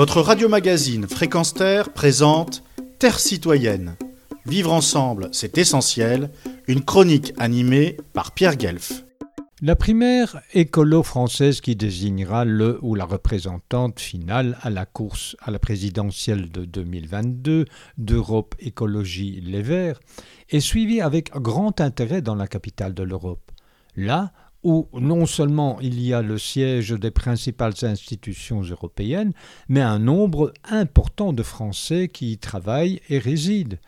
Votre radio-magazine Fréquence Terre présente Terre citoyenne. Vivre ensemble, c'est essentiel. Une chronique animée par Pierre Guelf. La primaire écolo française qui désignera le ou la représentante finale à la course à la présidentielle de 2022 d'Europe Écologie Les Verts est suivie avec grand intérêt dans la capitale de l'Europe. Là où non seulement il y a le siège des principales institutions européennes, mais un nombre important de Français qui y travaillent et résident.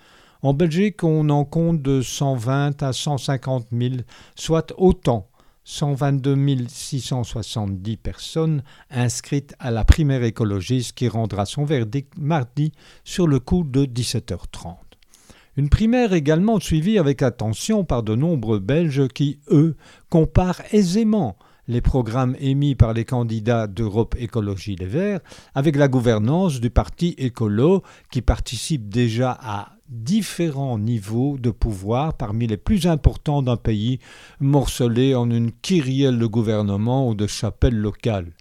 En Belgique, on en compte de 120 à 150 000, soit autant 122 670 personnes inscrites à la primaire écologiste qui rendra son verdict mardi sur le coup de 17h30. Une primaire également suivie avec attention par de nombreux Belges qui, eux, comparent aisément les programmes émis par les candidats d'Europe Écologie Les Verts avec la gouvernance du parti écolo qui participe déjà à différents niveaux de pouvoir parmi les plus importants d'un pays morcelé en une kyrielle de gouvernement ou de chapelles locales.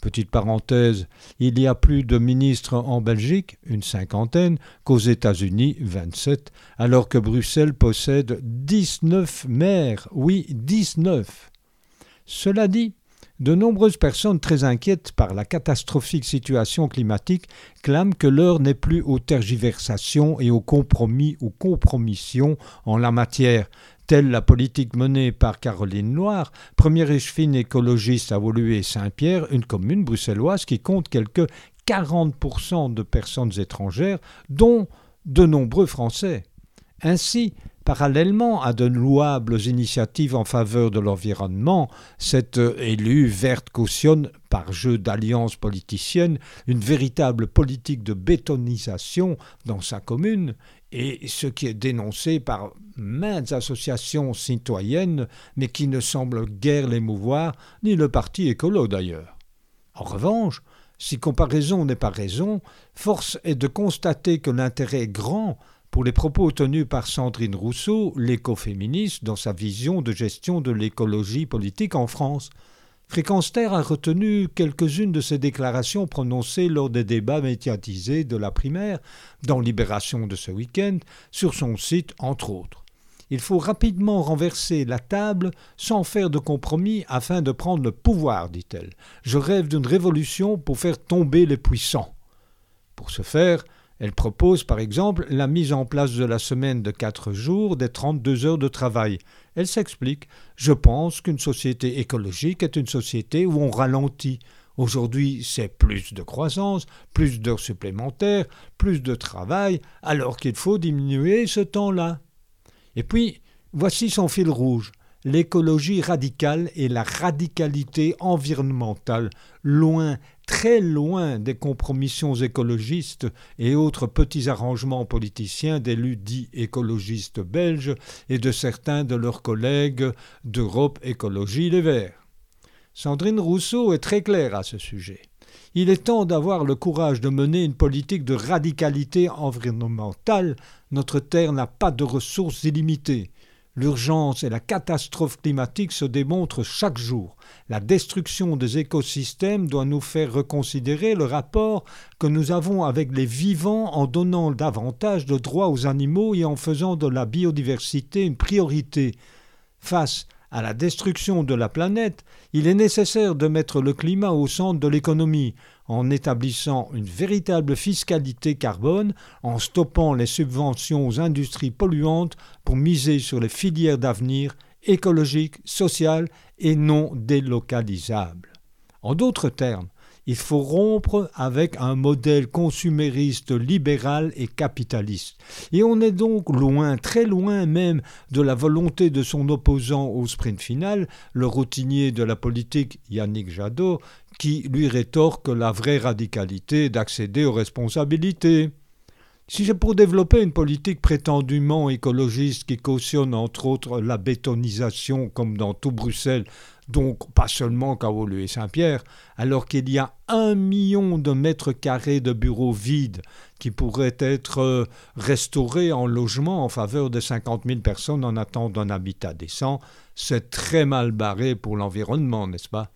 Petite parenthèse, il y a plus de ministres en Belgique, une cinquantaine, qu'aux États-Unis, 27, alors que Bruxelles possède 19 maires. Oui, 19. Cela dit, de nombreuses personnes très inquiètes par la catastrophique situation climatique clament que l'heure n'est plus aux tergiversations et aux compromis ou compromissions en la matière, telle la politique menée par Caroline Noire, première échevine écologiste à Woluwe Saint-Pierre, une commune bruxelloise qui compte quelques 40% de personnes étrangères, dont de nombreux Français. Ainsi, Parallèlement à de louables initiatives en faveur de l'environnement, cette élue verte cautionne, par jeu d'alliances politiciennes, une véritable politique de bétonisation dans sa commune, et ce qui est dénoncé par maintes associations citoyennes, mais qui ne semble guère l'émouvoir, ni le parti écolo d'ailleurs. En revanche, si comparaison n'est pas raison, force est de constater que l'intérêt grand pour les propos tenus par Sandrine Rousseau, l'écoféministe, dans sa vision de gestion de l'écologie politique en France. Fréquence a retenu quelques-unes de ses déclarations prononcées lors des débats médiatisés de la primaire, dans Libération de ce week-end, sur son site entre autres. Il faut rapidement renverser la table sans faire de compromis afin de prendre le pouvoir, dit-elle. Je rêve d'une révolution pour faire tomber les puissants. Pour ce faire, elle propose par exemple la mise en place de la semaine de quatre jours des 32 heures de travail. Elle s'explique Je pense qu'une société écologique est une société où on ralentit. Aujourd'hui, c'est plus de croissance, plus d'heures supplémentaires, plus de travail, alors qu'il faut diminuer ce temps-là. Et puis, voici son fil rouge l'écologie radicale et la radicalité environnementale, loin, très loin des compromissions écologistes et autres petits arrangements politiciens d'élus dits écologistes belges et de certains de leurs collègues d'Europe Écologie Les Verts. Sandrine Rousseau est très claire à ce sujet. Il est temps d'avoir le courage de mener une politique de radicalité environnementale. Notre Terre n'a pas de ressources illimitées. L'urgence et la catastrophe climatique se démontrent chaque jour. La destruction des écosystèmes doit nous faire reconsidérer le rapport que nous avons avec les vivants en donnant davantage de droits aux animaux et en faisant de la biodiversité une priorité. Face à la destruction de la planète, il est nécessaire de mettre le climat au centre de l'économie, en établissant une véritable fiscalité carbone, en stoppant les subventions aux industries polluantes pour miser sur les filières d'avenir écologiques, sociales et non délocalisables. En d'autres termes, il faut rompre avec un modèle consumériste libéral et capitaliste. Et on est donc loin, très loin même, de la volonté de son opposant au sprint final, le routinier de la politique Yannick Jadot, qui lui rétorque la vraie radicalité d'accéder aux responsabilités. Si c'est pour développer une politique prétendument écologiste qui cautionne entre autres la bétonisation comme dans tout Bruxelles, donc pas seulement Kaolu et Saint-Pierre, alors qu'il y a un million de mètres carrés de bureaux vides qui pourraient être euh, restaurés en logement en faveur de 50 000 personnes en attente d'un habitat décent, c'est très mal barré pour l'environnement, n'est-ce pas?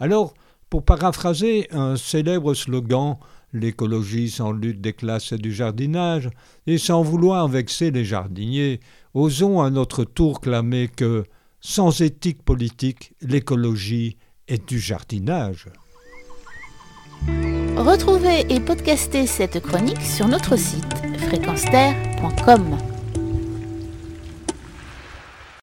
Alors, pour paraphraser un célèbre slogan l'écologie sans lutte des classes et du jardinage, et sans vouloir vexer les jardiniers, osons à notre tour clamer que, sans éthique politique, l'écologie est du jardinage. Retrouvez et podcastez cette chronique sur notre site fréquenceterre.com.